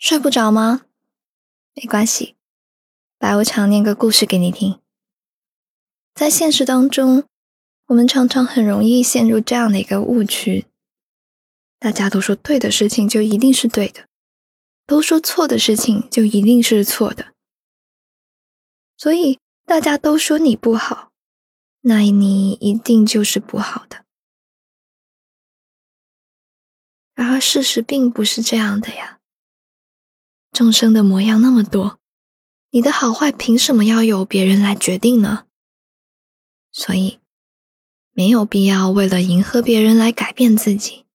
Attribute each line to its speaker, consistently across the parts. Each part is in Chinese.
Speaker 1: 睡不着吗？没关系，来，我常念个故事给你听。在现实当中，我们常常很容易陷入这样的一个误区：大家都说对的事情就一定是对的，都说错的事情就一定是错的。所以大家都说你不好，那你一定就是不好的。然而事实并不是这样的呀。众生的模样那么多，你的好坏凭什么要由别人来决定呢？所以，没有必要为了迎合别人来改变自己。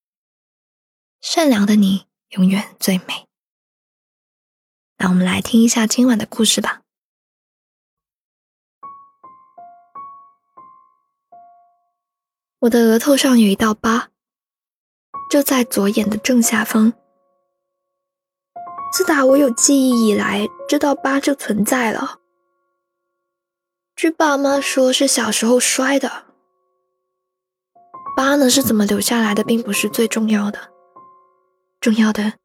Speaker 1: 善良的你永远最美。那我们来听一下今晚的故事吧。我的额头上有一道疤，就在左眼的正下方。自打我有记忆以来，这道疤就存在了。据爸妈说，是小时候摔的。疤呢是怎么留下来的，并不是最重要的，重要的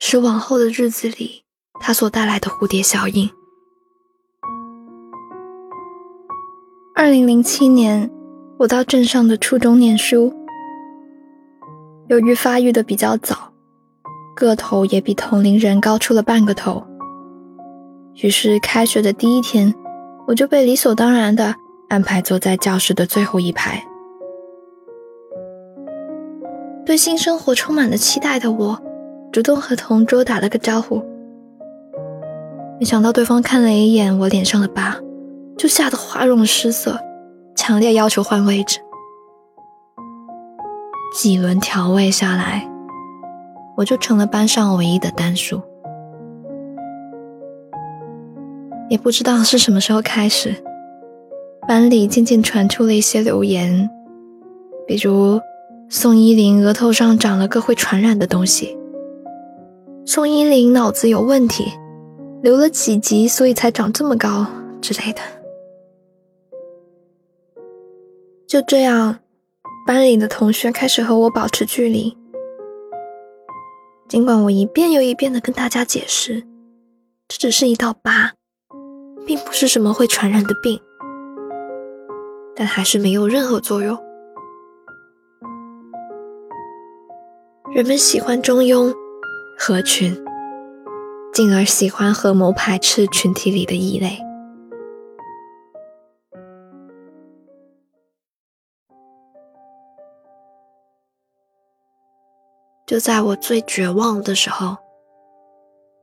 Speaker 1: 是往后的日子里，它所带来的蝴蝶效应。二零零七年，我到镇上的初中念书，由于发育的比较早。个头也比同龄人高出了半个头，于是开学的第一天，我就被理所当然的安排坐在教室的最后一排。对新生活充满了期待的我，主动和同桌打了个招呼。没想到对方看了一眼我脸上的疤，就吓得花容失色，强烈要求换位置。几轮调位下来。我就成了班上唯一的单数，也不知道是什么时候开始，班里渐渐传出了一些流言，比如宋依林额头上长了个会传染的东西，宋依林脑子有问题，留了几级所以才长这么高之类的。就这样，班里的同学开始和我保持距离。尽管我一遍又一遍的跟大家解释，这只是一道疤，并不是什么会传染的病，但还是没有任何作用。人们喜欢中庸、合群，进而喜欢合谋排斥群体里的异类。就在我最绝望的时候，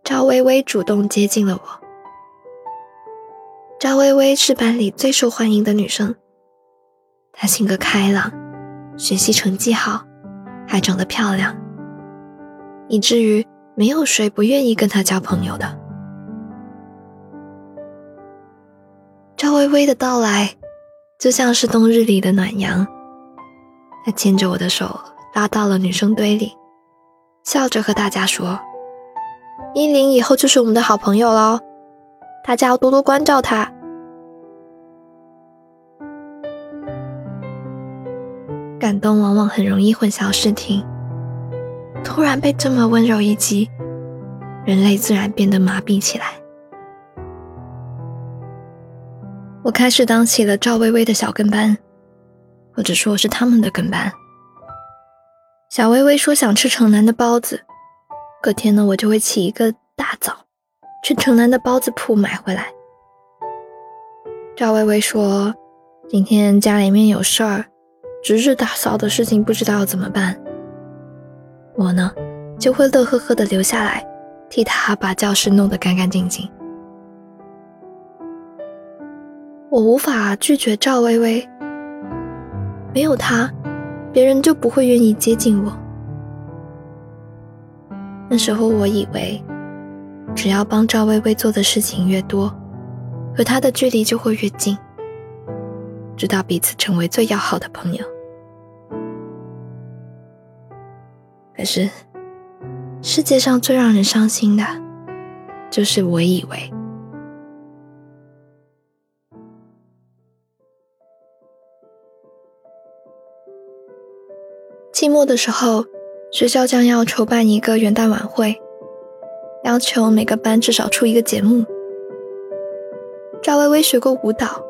Speaker 1: 赵薇薇主动接近了我。赵薇薇是班里最受欢迎的女生，她性格开朗，学习成绩好，还长得漂亮，以至于没有谁不愿意跟她交朋友的。赵薇薇的到来，就像是冬日里的暖阳，她牵着我的手拉到了女生堆里。笑着和大家说：“依林以后就是我们的好朋友喽，大家要多多关照她。”感动往往很容易混淆视听，突然被这么温柔一击，人类自然变得麻痹起来。我开始当起了赵薇薇的小跟班，或者说是他们的跟班。小薇薇说想吃城南的包子，隔天呢，我就会起一个大早，去城南的包子铺买回来。赵薇薇说今天家里面有事儿，值日打扫的事情不知道要怎么办。我呢，就会乐呵呵的留下来，替他把教室弄得干干净净。我无法拒绝赵薇薇，没有他。别人就不会愿意接近我。那时候我以为，只要帮赵薇薇做的事情越多，和她的距离就会越近，直到彼此成为最要好的朋友。可是，世界上最让人伤心的，就是我以为。期末的时候，学校将要筹办一个元旦晚会。要求每个班至少出一个节目。赵薇薇学过舞蹈，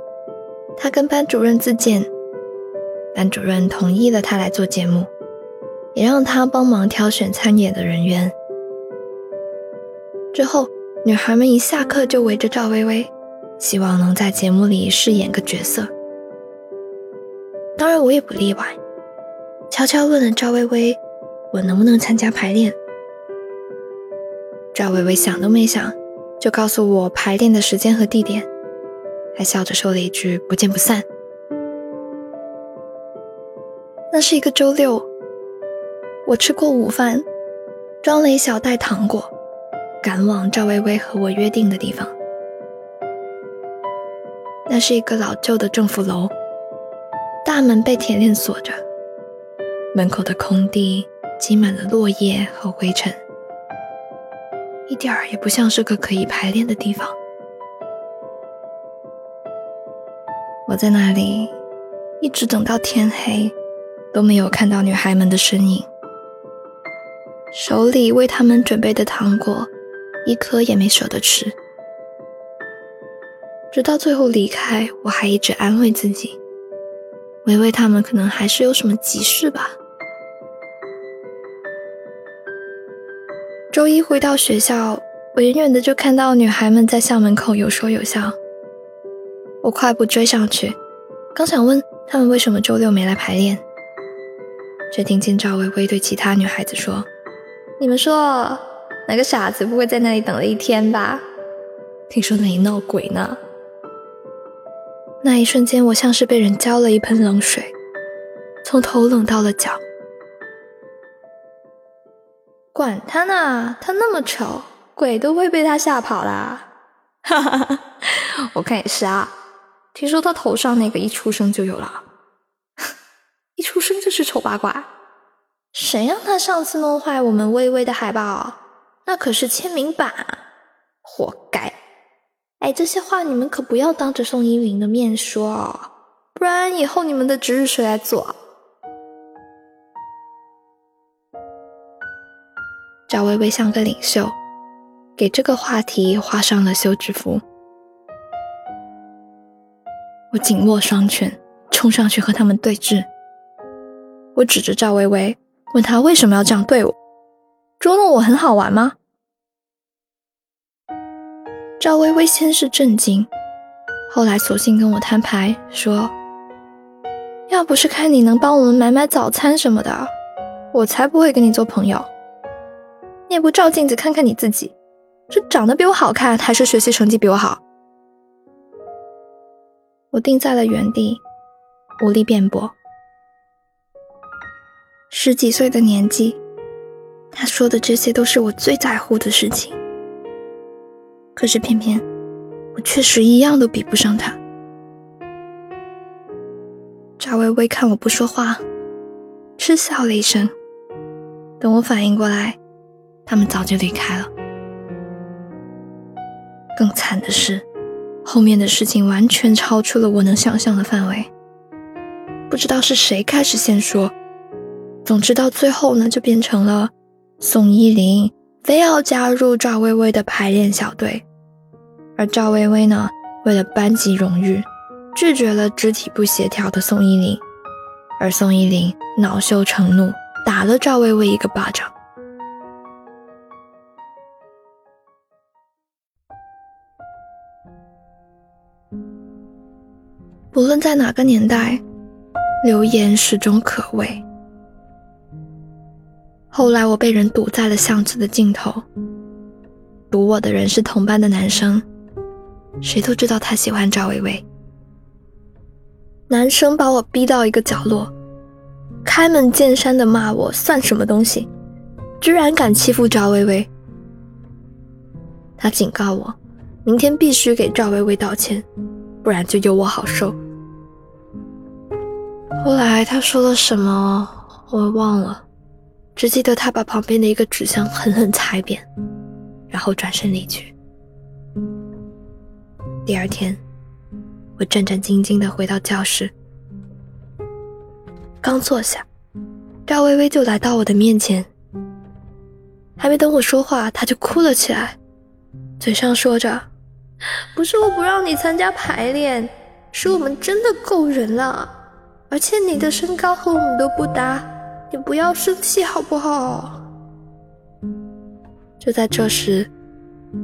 Speaker 1: 她跟班主任自荐，班主任同意了她来做节目，也让她帮忙挑选参演的人员。之后，女孩们一下课就围着赵薇薇，希望能在节目里饰演个角色。当然，我也不例外，悄悄问了赵薇薇，我能不能参加排练。赵薇薇想都没想，就告诉我排练的时间和地点，还笑着说了一句“不见不散”。那是一个周六，我吃过午饭，装了一小袋糖果，赶往赵薇薇和我约定的地方。那是一个老旧的政府楼，大门被铁链锁着，门口的空地积满了落叶和灰尘。一点儿也不像是个可以排练的地方。我在那里一直等到天黑，都没有看到女孩们的身影。手里为他们准备的糖果，一颗也没舍得吃。直到最后离开，我还一直安慰自己，维维他们可能还是有什么急事吧。周一回到学校，我远远的就看到女孩们在校门口有说有笑。我快步追上去，刚想问他们为什么周六没来排练，却听见赵薇薇对其他女孩子说：“你们说，哪个傻子不会在那里等了一天吧？听说那里闹鬼呢。”那一瞬间，我像是被人浇了一盆冷水，从头冷到了脚。管他呢，他那么丑，鬼都会被他吓跑啦！哈哈哈，我看也是啊。听说他头上那个一出生就有了，一出生就是丑八怪。谁让他上次弄坏我们微微的海报？那可是签名版，活该！哎，这些话你们可不要当着宋依云的面说哦，不然以后你们的值日谁来做？赵薇薇像个领袖，给这个话题画上了休止符。我紧握双拳，冲上去和他们对峙。我指着赵薇薇，问她为什么要这样对我？捉弄我很好玩吗？赵薇薇先是震惊，后来索性跟我摊牌说：“要不是看你能帮我们买买早餐什么的，我才不会跟你做朋友。”你也不照镜子看看你自己，是长得比我好看，还是学习成绩比我好？我定在了原地，无力辩驳。十几岁的年纪，他说的这些都是我最在乎的事情，可是偏偏我确实一样都比不上他。赵薇薇看我不说话，嗤笑了一声。等我反应过来。他们早就离开了。更惨的是，后面的事情完全超出了我能想象的范围。不知道是谁开始先说，总之到最后呢，就变成了宋依林非要加入赵薇薇的排练小队，而赵薇薇呢，为了班级荣誉，拒绝了肢体不协调的宋依林，而宋依林恼羞成怒，打了赵薇薇一个巴掌。无论在哪个年代，流言始终可畏。后来我被人堵在了巷子的尽头，堵我的人是同班的男生，谁都知道他喜欢赵薇薇。男生把我逼到一个角落，开门见山的骂我算什么东西，居然敢欺负赵薇薇。他警告我，明天必须给赵薇薇道歉，不然就有我好受。后来他说了什么，我忘了，只记得他把旁边的一个纸箱狠狠踩扁，然后转身离去。第二天，我战战兢兢地回到教室，刚坐下，赵薇薇就来到我的面前，还没等我说话，她就哭了起来，嘴上说着：“不是我不让你参加排练，是我们真的够人了，而且你的身高和我们都不搭，你不要生气好不好？”就在这时，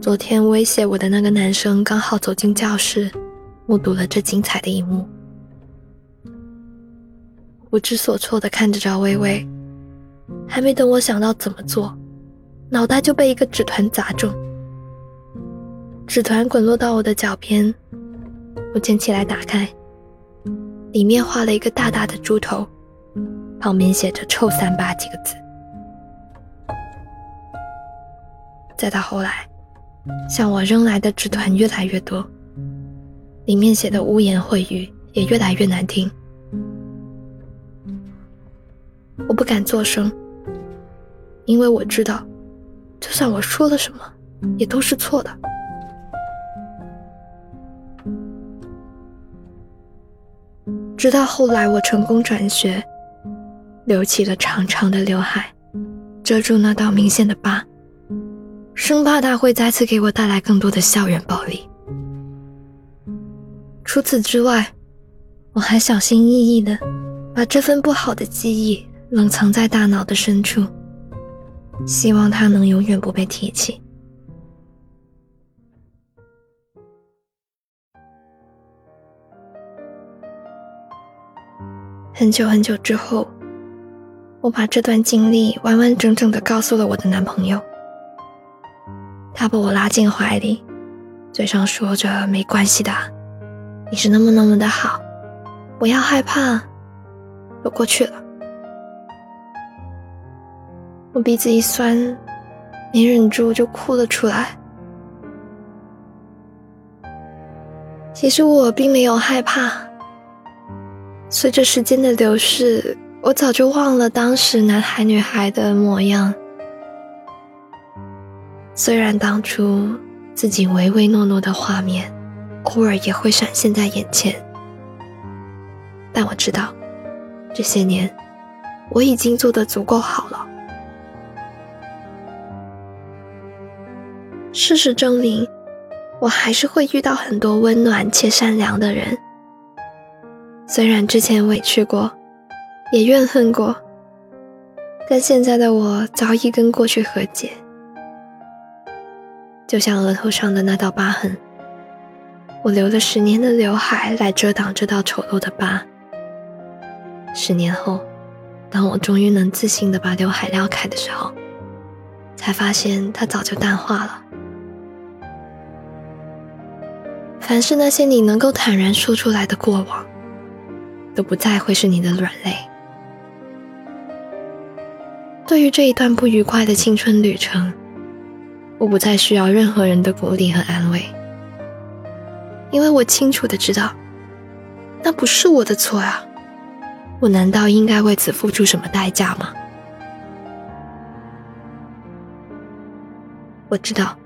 Speaker 1: 昨天威胁我的那个男生刚好走进教室，目睹了这精彩的一幕，不知所措的看着赵薇薇，还没等我想到怎么做。脑袋就被一个纸团砸中，纸团滚落到我的脚边，我捡起来打开，里面画了一个大大的猪头，旁边写着“臭三八”几个字。再到后来，向我扔来的纸团越来越多，里面写的污言秽语也越来越难听，我不敢作声，因为我知道。就算我说了什么，也都是错的。直到后来我成功转学，留起了长长的刘海，遮住那道明显的疤，生怕他会再次给我带来更多的校园暴力。除此之外，我还小心翼翼的把这份不好的记忆冷藏在大脑的深处。希望他能永远不被提起。很久很久之后，我把这段经历完完整整的告诉了我的男朋友。他把我拉进怀里，嘴上说着“没关系的，你是那么那么的好，不要害怕，都过去了。”我鼻子一酸，没忍住就哭了出来。其实我并没有害怕。随着时间的流逝，我早就忘了当时男孩女孩的模样。虽然当初自己唯唯诺诺的画面，偶尔也会闪现在眼前，但我知道，这些年我已经做得足够好了。事实证明，我还是会遇到很多温暖且善良的人。虽然之前委屈过，也怨恨过，但现在的我早已跟过去和解。就像额头上的那道疤痕，我留了十年的刘海来遮挡这道丑陋的疤。十年后，当我终于能自信的把刘海撩开的时候，才发现它早就淡化了。凡是那些你能够坦然说出来的过往，都不再会是你的软肋。对于这一段不愉快的青春旅程，我不再需要任何人的鼓励和安慰，因为我清楚的知道，那不是我的错啊！我难道应该为此付出什么代价吗？我知道。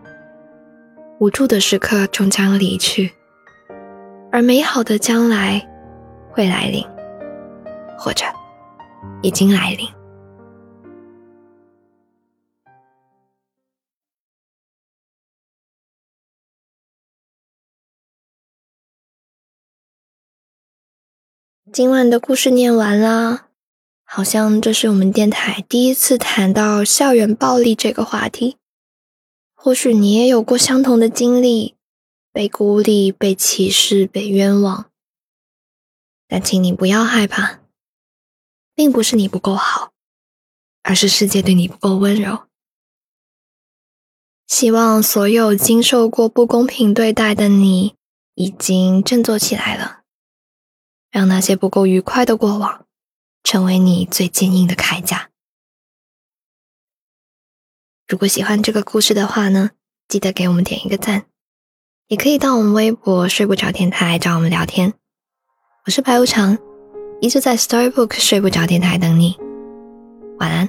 Speaker 1: 无助的时刻终将离去，而美好的将来会来临，或者已经来临。今晚的故事念完了，好像这是我们电台第一次谈到校园暴力这个话题。或许你也有过相同的经历，被孤立、被歧视、被冤枉。但请你不要害怕，并不是你不够好，而是世界对你不够温柔。希望所有经受过不公平对待的你，已经振作起来了，让那些不够愉快的过往，成为你最坚硬的铠甲。如果喜欢这个故事的话呢，记得给我们点一个赞，也可以到我们微博“睡不着电台”找我们聊天。我是白无常，一直在 Storybook 睡不着电台等你，晚安。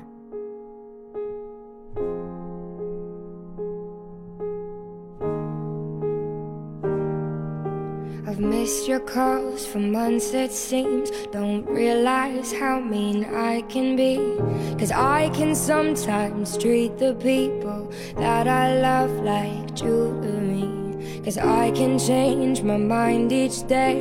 Speaker 2: I've missed your calls for months, it seems. Don't realize how mean I can be. Cause I can sometimes treat the people that I love like jewelry. Cause I can change my mind each day.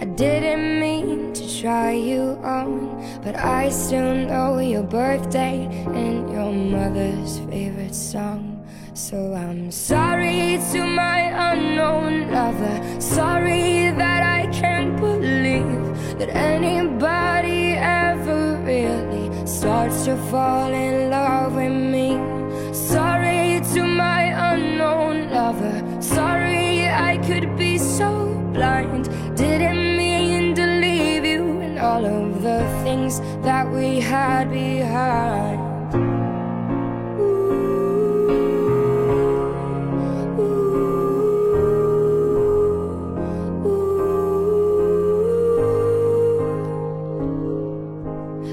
Speaker 2: I didn't mean to try you on, but I still know your birthday and your mother's favorite song. So I'm sorry to my unknown lover. Sorry that I can't believe that anybody ever really starts to fall in love that we had behind.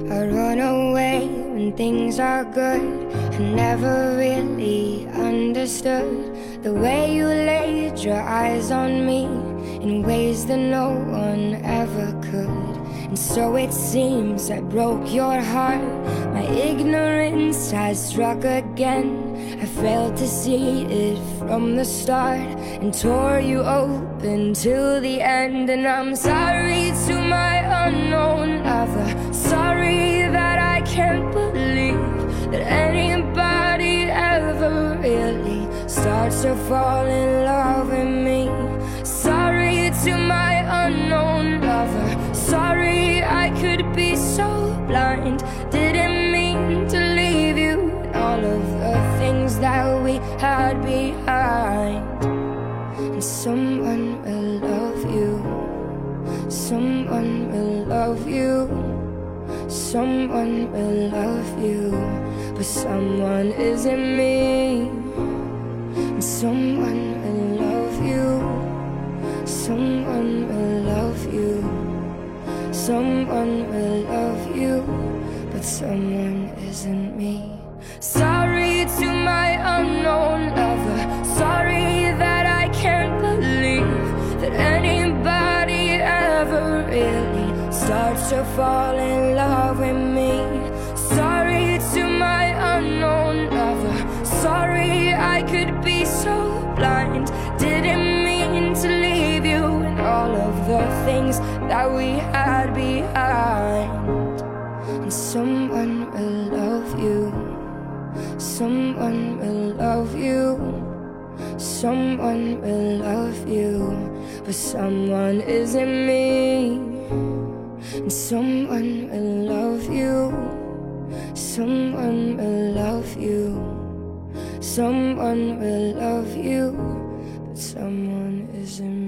Speaker 2: I run away when things are good. I never really understood the way you laid your eyes on me in ways that no one ever could. And so it seems I broke your heart. My ignorance has struck again. I failed to see it from the start and tore you open till the end. And I'm sorry to my unknown lover. Sorry that I can't believe that anybody ever really starts to fall in love Someone will love you, but someone isn't me. Someone will love you. Someone will love you. Someone will love you, but someone isn't me. Sorry to my unknown lover. Sorry that I can't believe that anybody ever really starts to fall in that we had behind. And someone will love you. Someone will love you. Someone will love you. But someone isn't me. And someone will love you. Someone will love you. Someone will love you. But someone isn't